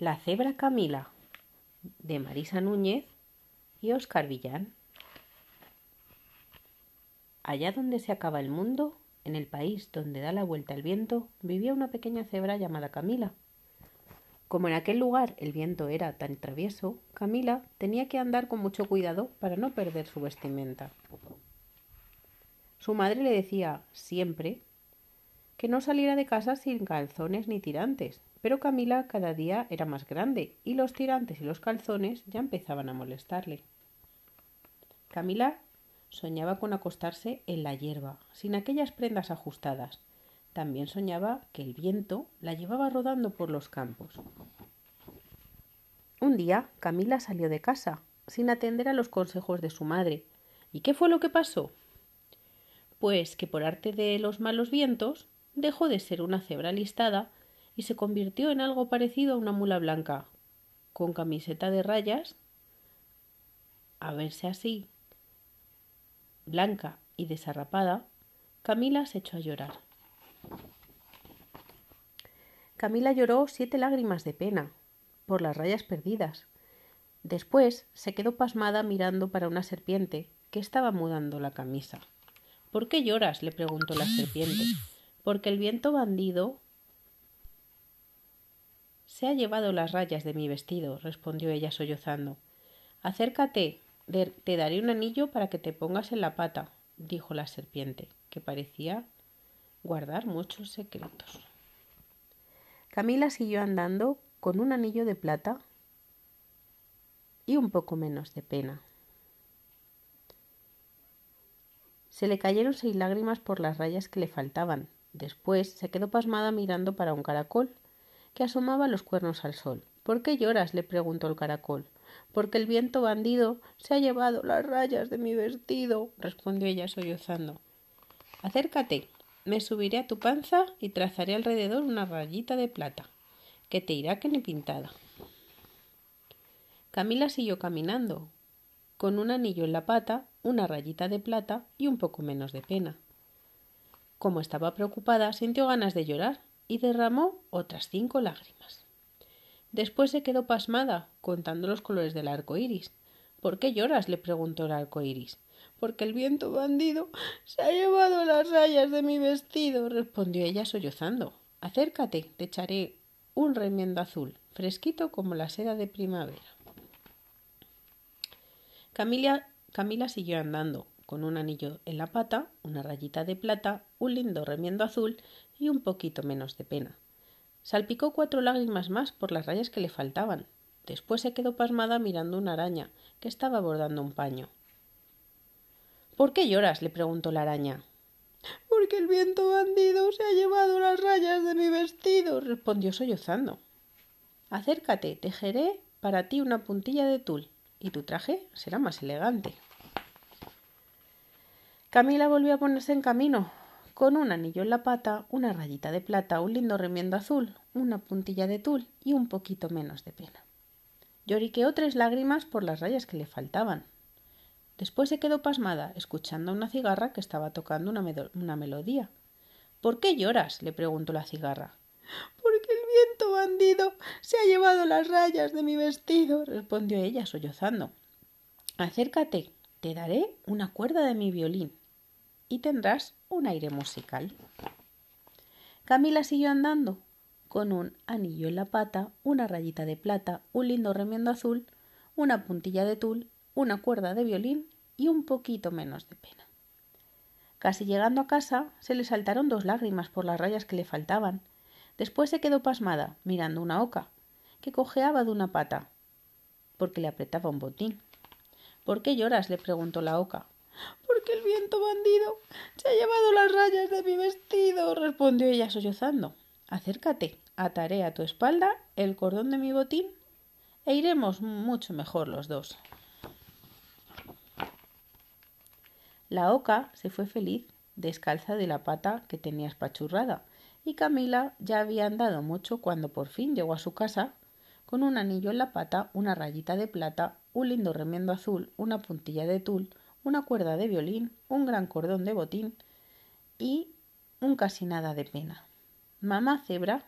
La cebra Camila de Marisa Núñez y Óscar Villán. Allá donde se acaba el mundo, en el país donde da la vuelta el viento, vivía una pequeña cebra llamada Camila. Como en aquel lugar el viento era tan travieso, Camila tenía que andar con mucho cuidado para no perder su vestimenta. Su madre le decía siempre que no saliera de casa sin calzones ni tirantes, pero Camila cada día era más grande y los tirantes y los calzones ya empezaban a molestarle. Camila soñaba con acostarse en la hierba, sin aquellas prendas ajustadas. También soñaba que el viento la llevaba rodando por los campos. Un día Camila salió de casa, sin atender a los consejos de su madre. ¿Y qué fue lo que pasó? Pues que por arte de los malos vientos dejó de ser una cebra listada y se convirtió en algo parecido a una mula blanca, con camiseta de rayas, a verse así, blanca y desarrapada, Camila se echó a llorar. Camila lloró siete lágrimas de pena por las rayas perdidas. Después se quedó pasmada mirando para una serpiente que estaba mudando la camisa. ¿Por qué lloras? le preguntó la serpiente. Porque el viento bandido se ha llevado las rayas de mi vestido, respondió ella sollozando. Acércate, te daré un anillo para que te pongas en la pata, dijo la serpiente, que parecía guardar muchos secretos. Camila siguió andando con un anillo de plata y un poco menos de pena. Se le cayeron seis lágrimas por las rayas que le faltaban. Después se quedó pasmada mirando para un caracol asomaba los cuernos al sol. ¿Por qué lloras? le preguntó el caracol. Porque el viento bandido se ha llevado las rayas de mi vestido, respondió ella sollozando. Acércate, me subiré a tu panza y trazaré alrededor una rayita de plata, que te irá que ni pintada. Camila siguió caminando, con un anillo en la pata, una rayita de plata y un poco menos de pena. Como estaba preocupada, sintió ganas de llorar y derramó otras cinco lágrimas. Después se quedó pasmada, contando los colores del arco iris. ¿Por qué lloras? le preguntó el arco iris. Porque el viento bandido se ha llevado las rayas de mi vestido, respondió ella sollozando. Acércate, te echaré un remiendo azul, fresquito como la seda de primavera. Camila, Camila siguió andando, con un anillo en la pata, una rayita de plata, un lindo remiendo azul y un poquito menos de pena. Salpicó cuatro lágrimas más por las rayas que le faltaban. Después se quedó pasmada mirando una araña que estaba bordando un paño. ¿Por qué lloras? le preguntó la araña. Porque el viento bandido se ha llevado las rayas de mi vestido, respondió sollozando. Acércate, tejeré para ti una puntilla de tul, y tu traje será más elegante. Camila volvió a ponerse en camino, con un anillo en la pata, una rayita de plata, un lindo remiendo azul, una puntilla de tul y un poquito menos de pena. Lloriqueó tres lágrimas por las rayas que le faltaban. Después se quedó pasmada, escuchando a una cigarra que estaba tocando una, una melodía. ¿Por qué lloras? le preguntó la cigarra. Porque el viento bandido se ha llevado las rayas de mi vestido, respondió ella sollozando. Acércate, te daré una cuerda de mi violín y tendrás un aire musical. Camila siguió andando, con un anillo en la pata, una rayita de plata, un lindo remiendo azul, una puntilla de tul, una cuerda de violín y un poquito menos de pena. Casi llegando a casa, se le saltaron dos lágrimas por las rayas que le faltaban. Después se quedó pasmada, mirando una oca, que cojeaba de una pata, porque le apretaba un botín. ¿Por qué lloras? le preguntó la oca el viento bandido se ha llevado las rayas de mi vestido, respondió ella sollozando. Acércate, ataré a tu espalda el cordón de mi botín e iremos mucho mejor los dos. La oca se fue feliz, descalza de la pata que tenía espachurrada, y Camila ya había andado mucho cuando por fin llegó a su casa con un anillo en la pata, una rayita de plata, un lindo remiendo azul, una puntilla de tul, una cuerda de violín, un gran cordón de botín y un casi nada de pena. Mamá Cebra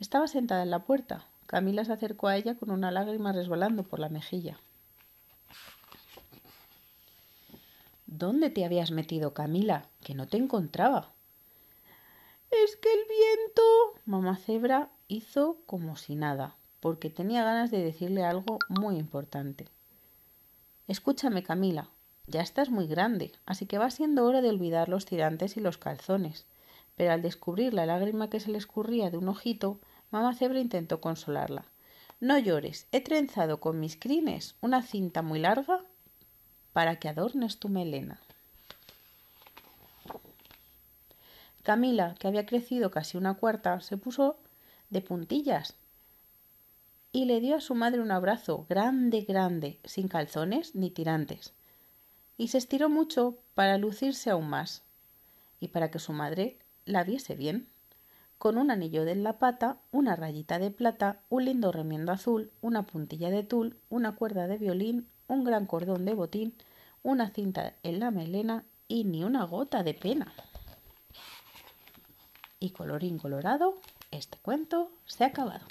estaba sentada en la puerta, Camila se acercó a ella con una lágrima resbalando por la mejilla. ¿Dónde te habías metido, Camila? Que no te encontraba. Es que el viento. Mamá Cebra hizo como si nada, porque tenía ganas de decirle algo muy importante. Escúchame, Camila, ya estás muy grande, así que va siendo hora de olvidar los tirantes y los calzones. Pero al descubrir la lágrima que se le escurría de un ojito, mamá cebra intentó consolarla. No llores, he trenzado con mis crines una cinta muy larga para que adornes tu melena. Camila, que había crecido casi una cuarta, se puso de puntillas y le dio a su madre un abrazo grande, grande, sin calzones ni tirantes y se estiró mucho para lucirse aún más y para que su madre la viese bien, con un anillo de la pata, una rayita de plata, un lindo remiendo azul, una puntilla de tul, una cuerda de violín, un gran cordón de botín, una cinta en la melena y ni una gota de pena. Y colorín colorado, este cuento se ha acabado.